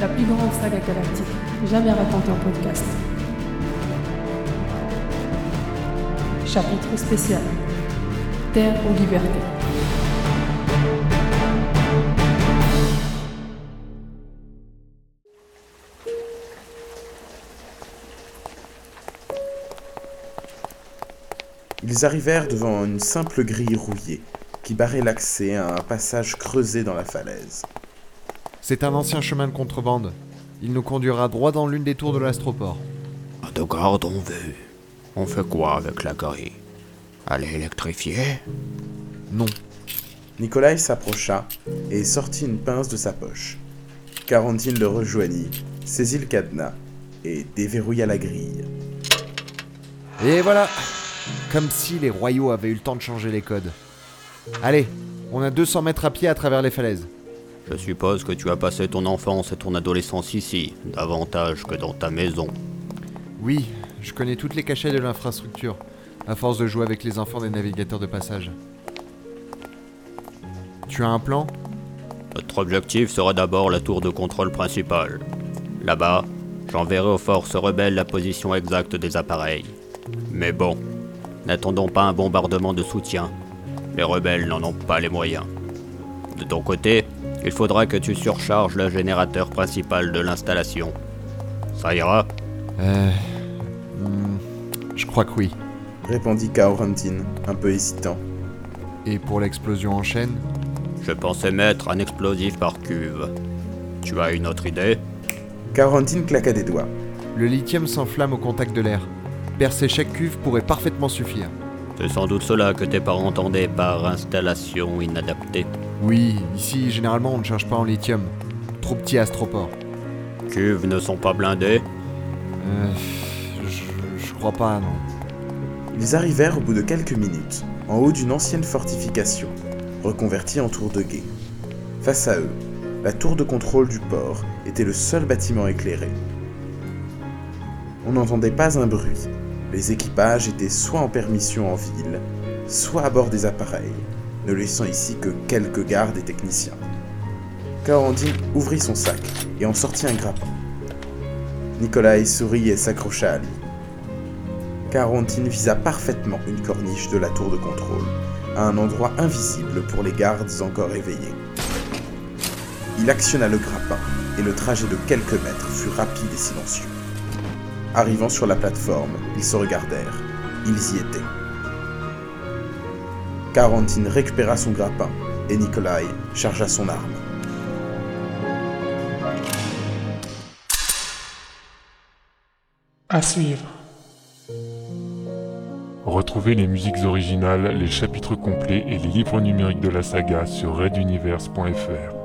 la plus grande saga galactique jamais racontée en podcast. Chapitre spécial Terre ou liberté. Ils arrivèrent devant une simple grille rouillée qui barrait l'accès à un passage creusé dans la falaise. C'est un ancien chemin de contrebande. Il nous conduira droit dans l'une des tours de l'astroport. De garde on veut. On fait quoi avec la grille? Elle est électrifiée Non. Nikolai s'approcha et sortit une pince de sa poche. Quarantine le rejoignit, saisit le cadenas et déverrouilla la grille. Et voilà Comme si les royaux avaient eu le temps de changer les codes. Allez, on a 200 mètres à pied à travers les falaises. Je suppose que tu as passé ton enfance et ton adolescence ici, davantage que dans ta maison. Oui, je connais toutes les cachets de l'infrastructure, à force de jouer avec les enfants des navigateurs de passage. Tu as un plan? Notre objectif sera d'abord la tour de contrôle principale. Là-bas, j'enverrai aux forces rebelles la position exacte des appareils. Mais bon, n'attendons pas un bombardement de soutien. Les rebelles n'en ont pas les moyens. De ton côté, il faudra que tu surcharges le générateur principal de l'installation. Ça ira Euh. hmm, je crois que oui. Répondit Kaorantin, un peu hésitant. Et pour l'explosion en chaîne? Je pensais mettre un explosif par cuve. Tu as une autre idée? Kaorantin claqua des doigts. Le lithium s'enflamme au contact de l'air. Percer chaque cuve pourrait parfaitement suffire. C'est sans doute cela que tes parents entendaient par installation inadaptée. Oui, ici, généralement, on ne cherche pas en lithium. Trop petit astroport. Cuves ne sont pas blindées Euh. Je, je crois pas, non. Ils arrivèrent au bout de quelques minutes, en haut d'une ancienne fortification, reconvertie en tour de guet. Face à eux, la tour de contrôle du port était le seul bâtiment éclairé. On n'entendait pas un bruit. Les équipages étaient soit en permission en ville, soit à bord des appareils, ne laissant ici que quelques gardes et techniciens. Karandine ouvrit son sac et en sortit un grappin. Nikolai sourit et s'accrocha à lui. Carantine visa parfaitement une corniche de la tour de contrôle, à un endroit invisible pour les gardes encore éveillés. Il actionna le grappin, et le trajet de quelques mètres fut rapide et silencieux. Arrivant sur la plateforme, ils se regardèrent. Ils y étaient. Carantine récupéra son grappin, et Nikolai chargea son arme. À suivre. Retrouvez les musiques originales, les chapitres complets et les livres numériques de la saga sur reduniverse.fr.